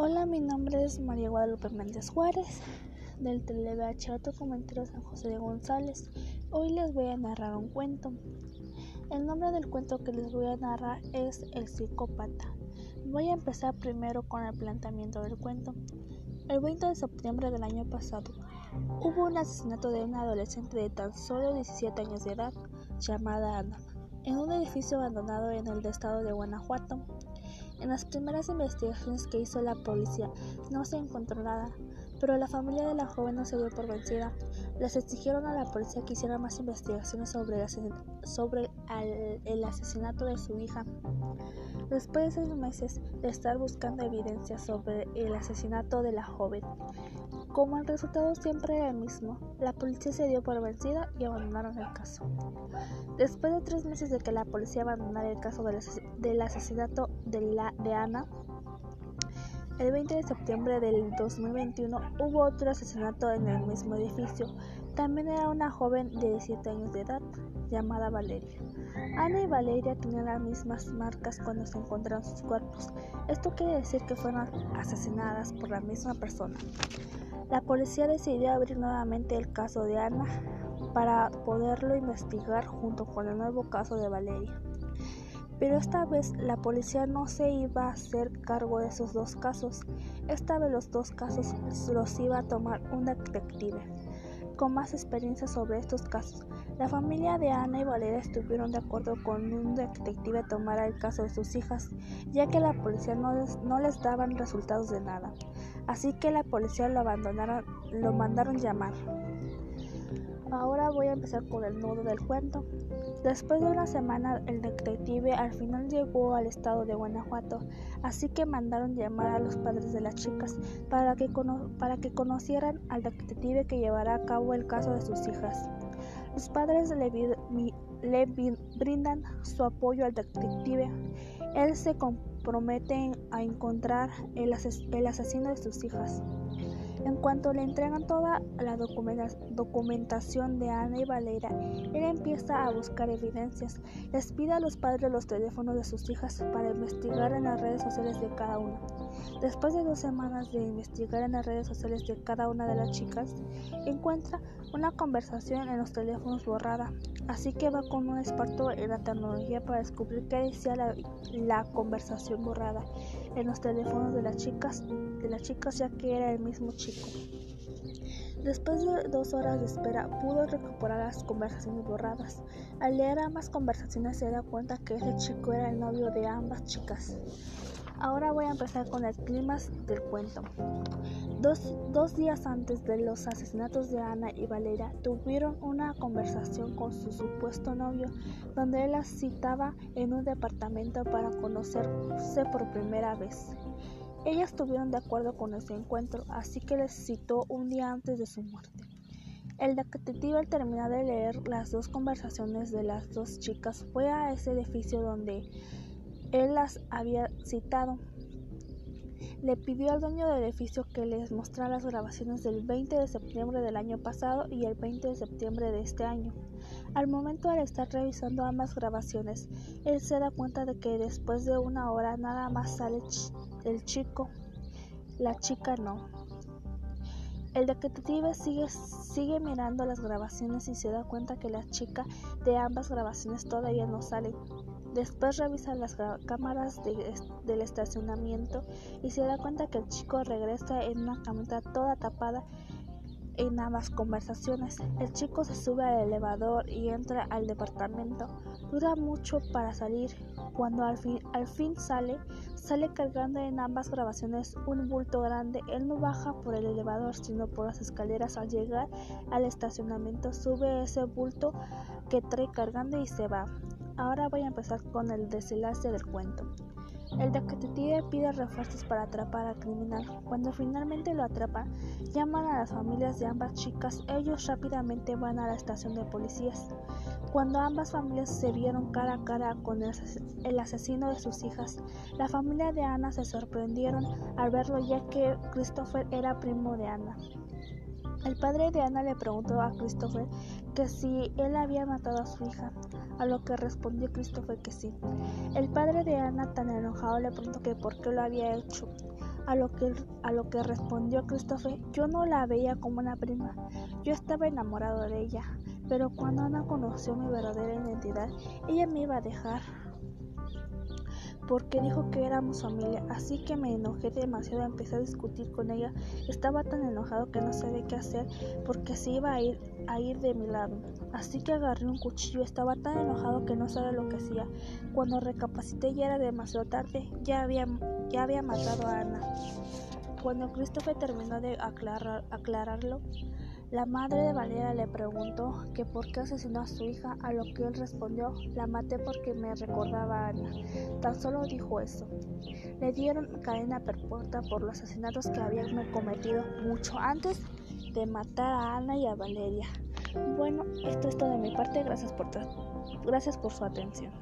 Hola, mi nombre es María Guadalupe Méndez Juárez, del TeleVH Documentero San José de González. Hoy les voy a narrar un cuento. El nombre del cuento que les voy a narrar es El psicópata. Voy a empezar primero con el planteamiento del cuento. El 20 de septiembre del año pasado hubo un asesinato de una adolescente de tan solo 17 años de edad llamada Ana en un edificio abandonado en el estado de Guanajuato. En las primeras investigaciones que hizo la policía no se encontró nada, pero la familia de la joven no se dio por vencida. Les exigieron a la policía que hiciera más investigaciones sobre, el, asesinato de su hija. Después de seis meses de estar buscando evidencia sobre el asesinato de la joven, como el resultado siempre era el mismo, la policía se dio por vencida y abandonaron el caso. Después de tres meses de que la policía abandonara el caso del, asesinato de, la, de Ana, el 20 de septiembre del 2021 hubo otro asesinato en el mismo edificio. También era una joven de 17 años de edad, llamada Valeria. Ana y Valeria tenían las mismas marcas cuando se encontraron sus cuerpos. Esto quiere decir que fueron asesinadas por la misma persona. La policía decidió abrir nuevamente el caso de Ana para poderlo investigar junto con el nuevo caso de Valeria. Pero esta vez la policía no se iba a hacer cargo de esos dos casos. Esta vez los dos casos los iba a tomar un detective con más experiencia sobre estos casos. La familia de Ana y Valeria estuvieron de acuerdo con un detective tomar el caso de sus hijas, ya que la policía no les, no les daban resultados de nada. Así que la policía lo abandonaron, lo mandaron llamar. Ahora voy a empezar con el nudo del cuento. Después de una semana, el detective al final llegó al estado de Guanajuato, así que mandaron llamar a los padres de las chicas para que, para que conocieran al detective que llevará a cabo el caso de sus hijas. Los padres le, brindan su apoyo al detective. Él se compromete a encontrar el asesino de sus hijas. En cuanto le entregan toda la documentación de Ana y Valera, él empieza a buscar evidencias. Les pide a los padres los teléfonos de sus hijas para investigar en las redes sociales de cada una. Después de dos semanas de investigar en las redes sociales de cada una de las chicas, encuentra una conversación en los teléfonos borrada. Así que va con un experto en la tecnología para descubrir qué decía la, la conversación borrada en los teléfonos de las chicas, de las chicas ya que era el mismo chico. Después de dos horas de espera, pudo recuperar las conversaciones borradas. Al leer ambas conversaciones se da cuenta que ese chico era el novio de ambas chicas. Ahora voy a empezar con el clima del cuento. Dos, dos, días antes de los asesinatos de Ana y Valeria, tuvieron una conversación con su supuesto novio, donde él las citaba en un departamento para conocerse por primera vez. Ellas estuvieron de acuerdo con ese encuentro, así que les citó un día antes de su muerte. El detective al terminar de leer las dos conversaciones de las dos chicas fue a ese edificio donde él las había citado. Le pidió al dueño del edificio que les mostrara las grabaciones del 20 de septiembre del año pasado y el 20 de septiembre de este año. Al momento de estar revisando ambas grabaciones, él se da cuenta de que después de una hora nada más sale el chico, la chica no. El detective sigue, sigue mirando las grabaciones y se da cuenta que la chica de ambas grabaciones todavía no sale. Después revisa las cámaras del estacionamiento y se da cuenta que el chico regresa en una camioneta toda tapada en ambas conversaciones. El chico se sube al elevador y entra al departamento. Dura mucho para salir. Cuando al fin, al fin sale, sale cargando en ambas grabaciones un bulto grande. Él no baja por el elevador, sino por las escaleras. Al llegar al estacionamiento, sube ese bulto que trae cargando y se va. Ahora voy a empezar con el desenlace del cuento. El detective pide refuerzos para atrapar al criminal. Cuando finalmente lo atrapa, llaman a las familias de ambas chicas. Ellos rápidamente van a la estación de policías. Cuando ambas familias se vieron cara a cara con el asesino de sus hijas, la familia de Ana se sorprendieron al verlo ya que Christopher era primo de Ana. El padre de Ana le preguntó a Christopher que si él había matado a su hija, a lo que respondió Christopher que sí. El padre de Ana, tan enojado, le preguntó que por qué lo había hecho, A lo que, a lo que respondió Christopher, yo no la veía como una prima, yo estaba enamorado de ella, pero cuando Ana conoció mi verdadera identidad, ella me iba a dejar porque dijo que éramos familia, así que me enojé demasiado, empecé a discutir con ella, estaba tan enojado que no sabía qué hacer porque se iba a ir, a ir de mi lado, así que agarré un cuchillo, estaba tan enojado que no sabía lo que hacía, cuando recapacité ya era demasiado tarde, ya había, ya había matado a Ana. Cuando Christopher terminó de aclararlo, la madre de Valeria le preguntó que por qué asesinó a su hija, a lo que él respondió, la maté porque me recordaba a Ana. Tan solo dijo eso. Le dieron cadena perpetua por los asesinatos que habían cometido mucho antes de matar a Ana y a Valeria. Bueno, esto es todo de mi parte. Gracias por, gracias por su atención.